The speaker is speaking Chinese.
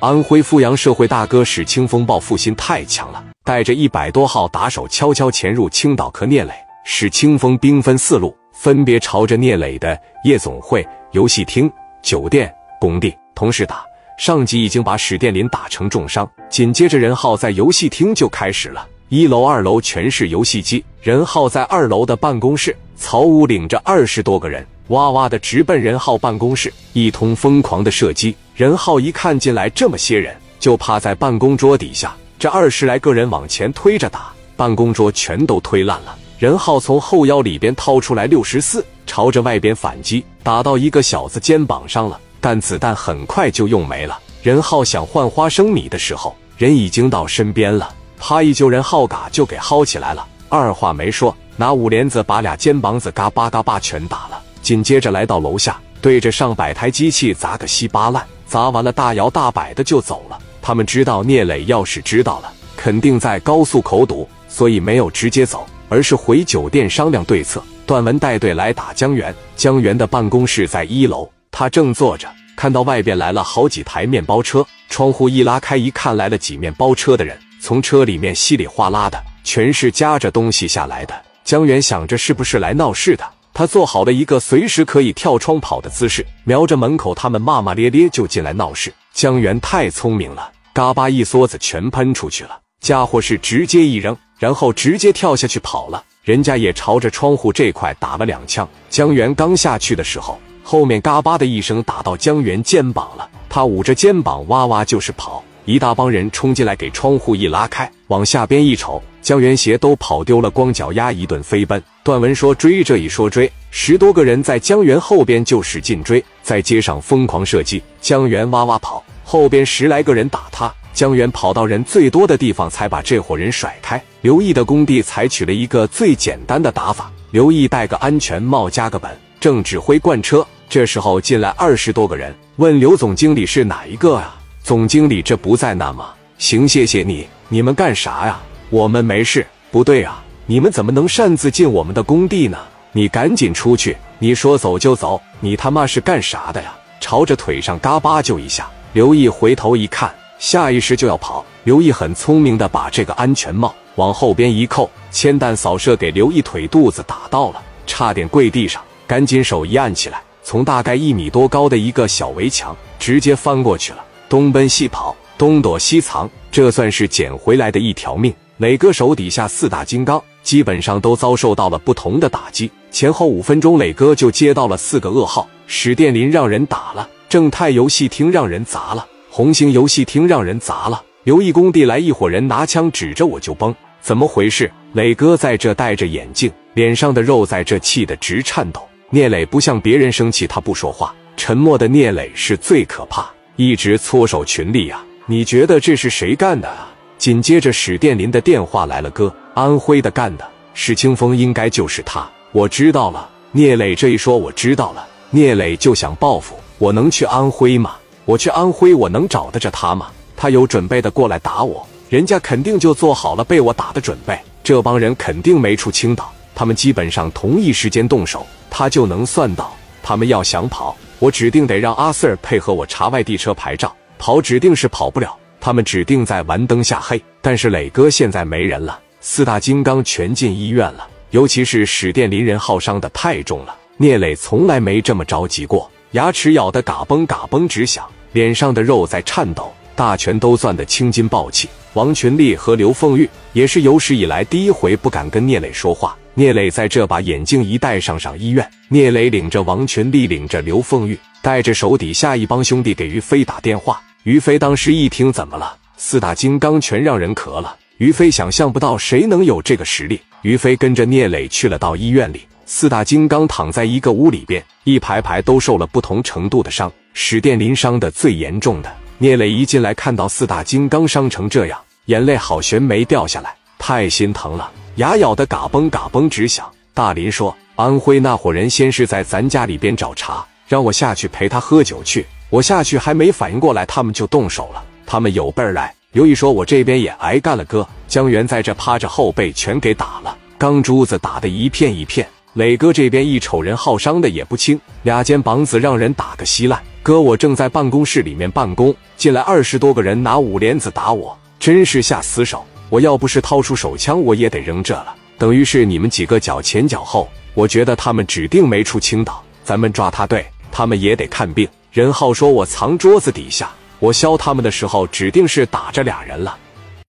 安徽阜阳社会大哥史清风报复心太强了，带着一百多号打手悄悄潜入青岛和聂磊。史清风兵分四路，分别朝着聂磊的夜总会、游戏厅、酒店、工地同时打。上级已经把史殿林打成重伤，紧接着任浩在游戏厅就开始了。一楼、二楼全是游戏机，任浩在二楼的办公室，曹武领着二十多个人。哇哇的直奔任浩办公室，一通疯狂的射击。任浩一看进来这么些人，就趴在办公桌底下。这二十来个人往前推着打，办公桌全都推烂了。任浩从后腰里边掏出来六十四，朝着外边反击，打到一个小子肩膀上了，但子弹很快就用没了。任浩想换花生米的时候，人已经到身边了，啪一揪任浩嘎就给薅起来了，二话没说，拿五连子把俩肩膀子嘎巴嘎巴全打了。紧接着来到楼下，对着上百台机器砸个稀巴烂，砸完了大摇大摆的就走了。他们知道聂磊要是知道了，肯定在高速口堵，所以没有直接走，而是回酒店商量对策。段文带队来打江源，江源的办公室在一楼，他正坐着，看到外边来了好几台面包车，窗户一拉开，一看来了几面包车的人，从车里面稀里哗啦的全是夹着东西下来的。江源想着是不是来闹事的。他做好了一个随时可以跳窗跑的姿势，瞄着门口，他们骂骂咧咧就进来闹事。江源太聪明了，嘎巴一梭子全喷出去了。家伙是直接一扔，然后直接跳下去跑了。人家也朝着窗户这块打了两枪。江源刚下去的时候，后面嘎巴的一声打到江源肩膀了，他捂着肩膀哇哇就是跑。一大帮人冲进来，给窗户一拉开，往下边一瞅，江源鞋都跑丢了，光脚丫一顿飞奔。段文说追，这一说追，十多个人在江源后边就使劲追，在街上疯狂射击，江源哇哇跑，后边十来个人打他，江源跑到人最多的地方才把这伙人甩开。刘毅的工地采取了一个最简单的打法，刘毅戴个安全帽加个本，正指挥贯车，这时候进来二十多个人，问刘总经理是哪一个啊？总经理这不在那吗？行，谢谢你。你们干啥呀？我们没事。不对啊，你们怎么能擅自进我们的工地呢？你赶紧出去！你说走就走！你他妈是干啥的呀？朝着腿上嘎巴就一下。刘毅回头一看，下意识就要跑。刘毅很聪明的把这个安全帽往后边一扣，铅弹扫射给刘毅腿肚子打到了，差点跪地上。赶紧手一按起来，从大概一米多高的一个小围墙直接翻过去了。东奔西跑，东躲西藏，这算是捡回来的一条命。磊哥手底下四大金刚基本上都遭受到了不同的打击，前后五分钟，磊哥就接到了四个噩耗：史殿林让人打了，正泰游戏厅让人砸了，红星游戏厅让人砸了。刘毅工地来一伙人拿枪指着我就崩，怎么回事？磊哥在这戴着眼镜，脸上的肉在这气得直颤抖。聂磊不像别人生气，他不说话，沉默的聂磊是最可怕。一直搓手群力呀！你觉得这是谁干的啊？紧接着史殿林的电话来了，哥，安徽的干的，史清风应该就是他。我知道了。聂磊这一说，我知道了。聂磊就想报复，我能去安徽吗？我去安徽，我能找得着他吗？他有准备的过来打我，人家肯定就做好了被我打的准备。这帮人肯定没出青岛，他们基本上同一时间动手，他就能算到。他们要想跑。我指定得让阿 Sir 配合我查外地车牌照，跑指定是跑不了。他们指定在玩灯下黑。但是磊哥现在没人了，四大金刚全进医院了，尤其是史殿林人耗伤的太重了。聂磊从来没这么着急过，牙齿咬得嘎嘣嘎嘣直响，脸上的肉在颤抖，大拳都攥得青筋暴起。王群力和刘凤玉也是有史以来第一回不敢跟聂磊说话。聂磊在这把眼镜一戴上，上医院。聂磊领着王群力，领着刘凤玉，带着手底下一帮兄弟给于飞打电话。于飞当时一听，怎么了？四大金刚全让人咳了。于飞想象不到谁能有这个实力。于飞跟着聂磊去了到医院里，四大金刚躺在一个屋里边，一排排都受了不同程度的伤。史殿林伤的最严重的。聂磊一进来，看到四大金刚伤成这样，眼泪好悬没掉下来，太心疼了。牙咬得嘎嘣嘎嘣直响。大林说：“安徽那伙人先是在咱家里边找茬，让我下去陪他喝酒去。我下去还没反应过来，他们就动手了。他们有备而来。”刘毅说：“我这边也挨干了。”哥，江源在这趴着，后背全给打了，钢珠子打得一片一片。磊哥这边一瞅人耗伤的也不轻，俩肩膀子让人打个稀烂。哥，我正在办公室里面办公，进来二十多个人拿五连子打我，真是下死手。我要不是掏出手枪，我也得扔这了。等于是你们几个脚前脚后，我觉得他们指定没出青岛，咱们抓他对，他们也得看病。任浩说：“我藏桌子底下，我削他们的时候指定是打着俩人了。”